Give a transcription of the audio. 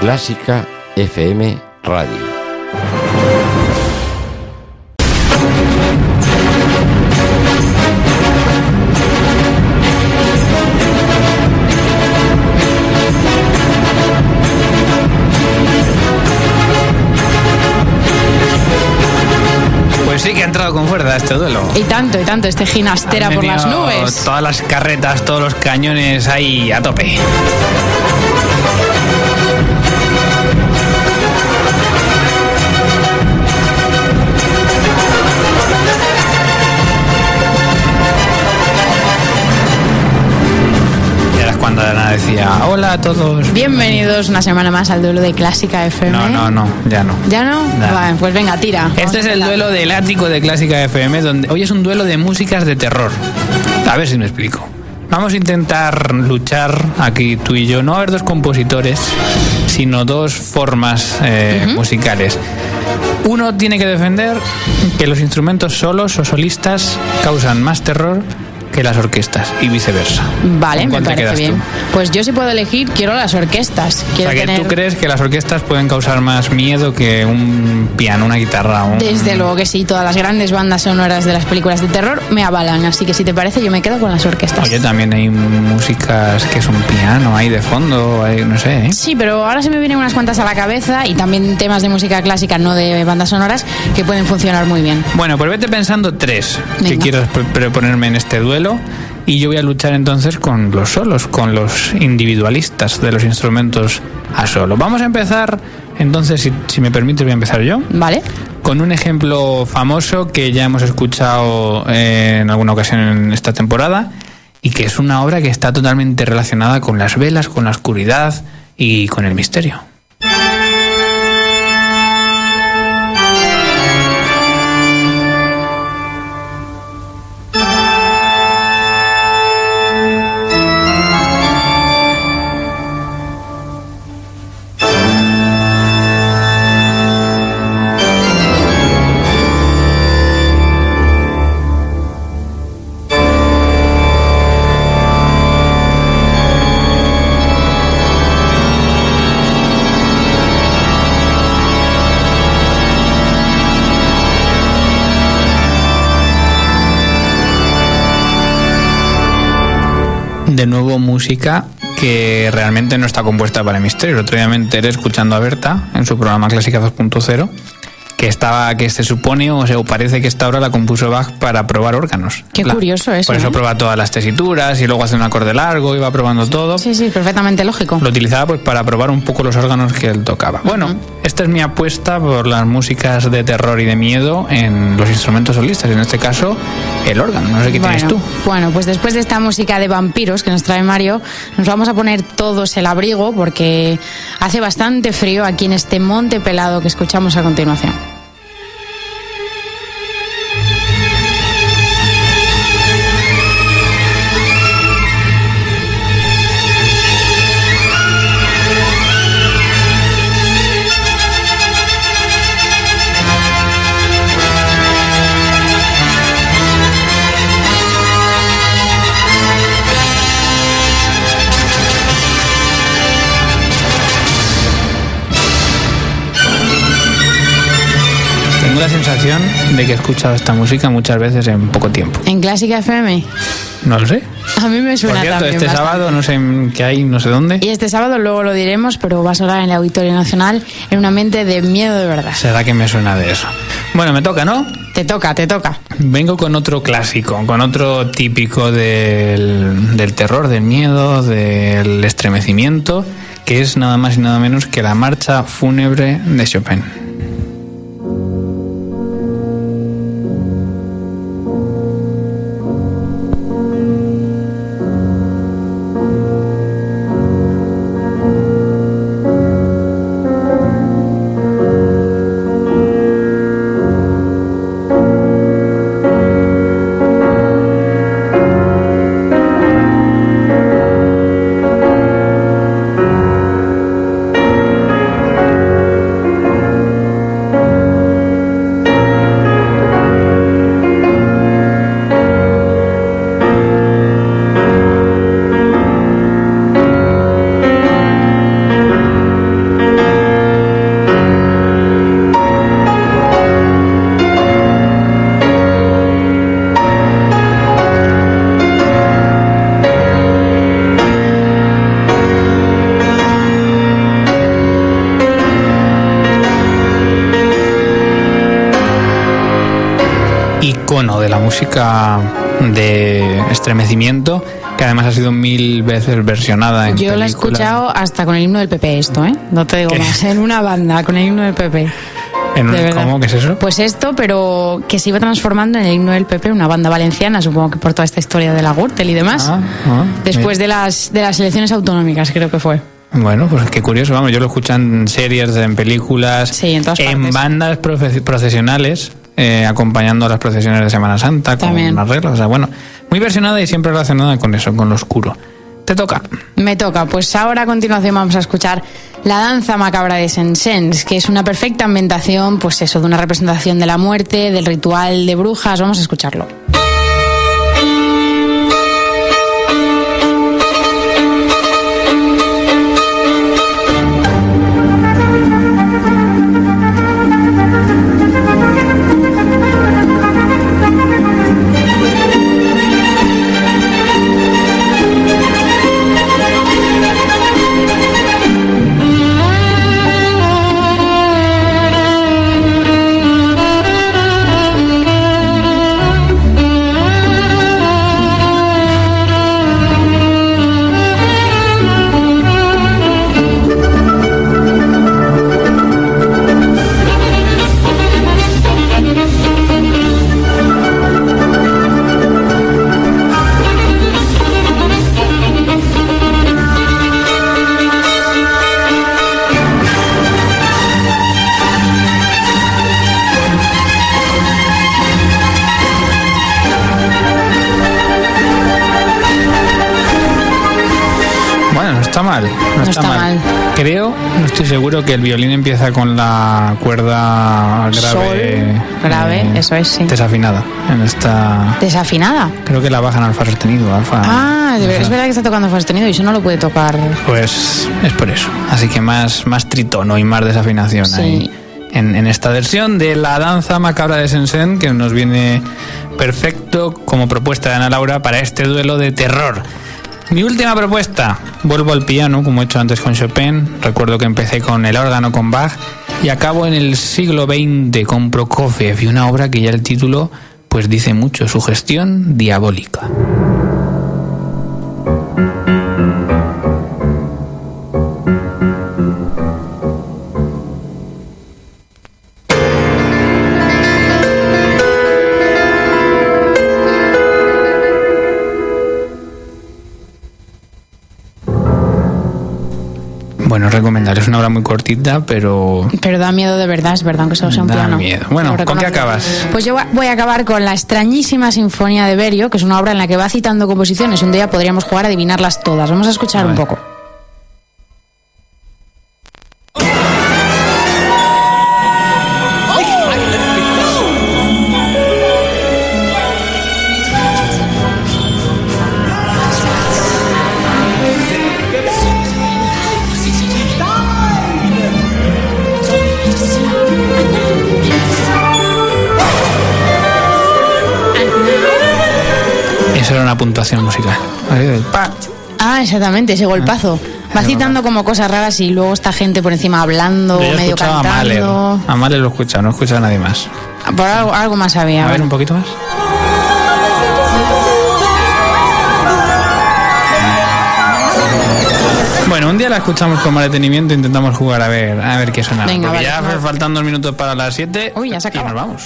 Clásica FM Radio. Pues sí que ha entrado con fuerza este duelo. Y tanto, y tanto, este ginastera por las nubes. Todas las carretas, todos los cañones ahí a tope. Hola a todos. Bienvenidos una semana más al duelo de Clásica FM. No, no, no, ya no. ¿Ya no? Vale, pues venga, tira. Este es el duelo del ático de Clásica FM, donde hoy es un duelo de músicas de terror. A ver si me explico. Vamos a intentar luchar aquí tú y yo, no a haber dos compositores, sino dos formas eh, musicales. Uno tiene que defender que los instrumentos solos o solistas causan más terror que las orquestas y viceversa. Vale, ¿Con me parece bien. tú? Pues yo si puedo elegir, quiero las orquestas. O sea, que tener... tú crees que las orquestas pueden causar más miedo que un piano, una guitarra, un... Desde luego que sí, todas las grandes bandas sonoras de las películas de terror me avalan, así que si te parece yo me quedo con las orquestas. Oye, también hay músicas que es un piano ahí de fondo, hay, no sé, ¿eh? Sí, pero ahora se me vienen unas cuantas a la cabeza y también temas de música clásica, no de bandas sonoras, que pueden funcionar muy bien. Bueno, pues vete pensando tres que quieras proponerme en este duelo y yo voy a luchar entonces con los solos, con los individualistas de los instrumentos a solo. Vamos a empezar, entonces, si, si me permites, voy a empezar yo. ¿Vale? Con un ejemplo famoso que ya hemos escuchado eh, en alguna ocasión en esta temporada y que es una obra que está totalmente relacionada con las velas, con la oscuridad y con el misterio. De nuevo música que realmente no está compuesta para el misterio. El otro día me enteré escuchando a Berta en su programa Clásica 2.0 que estaba que se supone o, se, o parece que esta obra la compuso Bach para probar órganos. Qué La- curioso eso, Por eso ¿eh? prueba todas las tesituras y luego hace un acorde largo y va probando todo. Sí, sí, perfectamente lógico. Lo utilizaba pues para probar un poco los órganos que él tocaba. Bueno, esta es mi apuesta por las músicas de terror y de miedo en los instrumentos solistas, en este caso el órgano. No sé qué tienes bueno, tú. bueno, pues después de esta música de vampiros que nos trae Mario, nos vamos a poner todos el abrigo porque hace bastante frío aquí en este monte pelado que escuchamos a continuación. Tengo la sensación de que he escuchado esta música muchas veces en poco tiempo. En Clásica FM, No lo sé. a mí me Por suena cierto, también este bastante. sábado no sé qué hay, no sé dónde. Y este sábado luego lo diremos, pero va a sonar en el Auditorio Nacional en un ambiente de miedo de verdad. Será que me suena de eso. Bueno, me toca, ¿no? Te toca, te toca. Vengo con otro clásico, con otro típico del, del terror, del miedo, del estremecimiento, que es nada más y nada menos que la marcha fúnebre de Chopin. Música de estremecimiento que además ha sido mil veces versionada en Yo la he escuchado hasta con el himno del PP esto, ¿eh? No te digo ¿Qué? más, en una banda con el himno del PP. En un- de. ¿Cómo? ¿Qué es eso? Pues esto, pero que se iba transformando en el himno del PP, una banda valenciana, supongo que por toda esta historia de la Gürtel y demás. Ah, ah, Después mira. de las, de las elecciones autonómicas, creo que fue. Bueno, pues qué curioso, vamos, yo lo escucho en series, en películas, Sí, en partes. bandas procesionales, eh, acompañando a las procesiones de Semana Santa, con También. arreglos, o sea, bueno, muy versionada y siempre relacionada con eso, con lo oscuro. Te toca. Me toca, pues ahora a continuación vamos a escuchar la danza macabra de Sensens, que es una perfecta ambientación, pues eso, de una representación de la muerte, del ritual de brujas. Vamos a escucharlo. No está mal. No, está mal. Creo, no estoy seguro que el violín empieza con la cuerda grave. Sol, grave, eh, eso es, sí. Desafinada. En esta. Desafinada. Creo que la bajan al fa sostenido. Alfa, Ah, sé. es verdad que está tocando fa sostenido y eso no lo puede tocar. Pues es por eso. Así que más, más tritono y más desafinación Sí. ahí. En, en esta versión de la danza macabra de Sensen, que nos viene perfecto como propuesta de Ana Laura para este duelo de terror. Mi última propuesta, vuelvo al piano, como he hecho antes con Chopin. Recuerdo que empecé con el órgano con Bach y acabo en el siglo XX con Prokofiev y una obra que ya el título pues dice mucho, su gestión diabólica. Bueno, recomendar, es una obra muy cortita, pero Pero da miedo de verdad, es verdad, aunque solo sea un Da piano. miedo. Bueno, ¿con qué acabas? Pues yo voy a acabar con la extrañísima Sinfonía de Berio, que es una obra en la que va citando composiciones. Un día podríamos jugar a adivinarlas todas. Vamos a escuchar A un poco. Una puntuación musical. Ahí, del pa. Ah, exactamente, ese golpazo. Va citando como cosas raras y luego esta gente por encima hablando, Yo medio escuchado a Mahler. cantando. A Mahler lo he escuchado, no he escuchado a nadie más. Por algo, algo más había. A ver, un poquito más. Bueno, un día la escuchamos con más detenimiento e intentamos jugar a ver, a ver qué sonaba. Venga, Porque vale, ya faltan dos minutos para las 7 Uy, ya se y nos vamos.